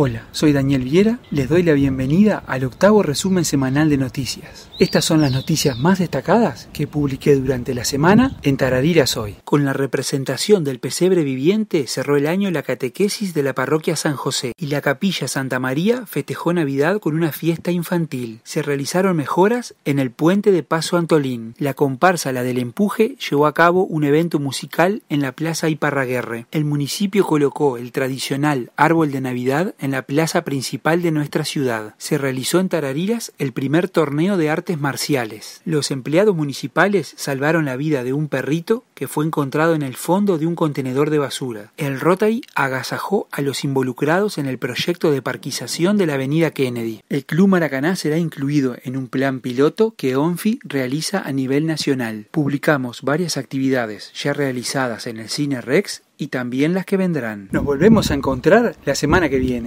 Hola, soy Daniel Viera, les doy la bienvenida al octavo resumen semanal de noticias. Estas son las noticias más destacadas que publiqué durante la semana en Tarariras hoy. Con la representación del pesebre viviente cerró el año la catequesis de la parroquia San José y la capilla Santa María festejó Navidad con una fiesta infantil. Se realizaron mejoras en el puente de Paso Antolín. La comparsa La del Empuje llevó a cabo un evento musical en la Plaza Iparraguerre. El municipio colocó el tradicional árbol de Navidad la plaza principal de nuestra ciudad. Se realizó en Tarariras el primer torneo de artes marciales. Los empleados municipales salvaron la vida de un perrito que fue encontrado en el fondo de un contenedor de basura. El Rotary agasajó a los involucrados en el proyecto de parquización de la avenida Kennedy. El Club Maracaná será incluido en un plan piloto que ONFI realiza a nivel nacional. Publicamos varias actividades ya realizadas en el Cine Rex y también las que vendrán. Nos volvemos a encontrar la semana que viene.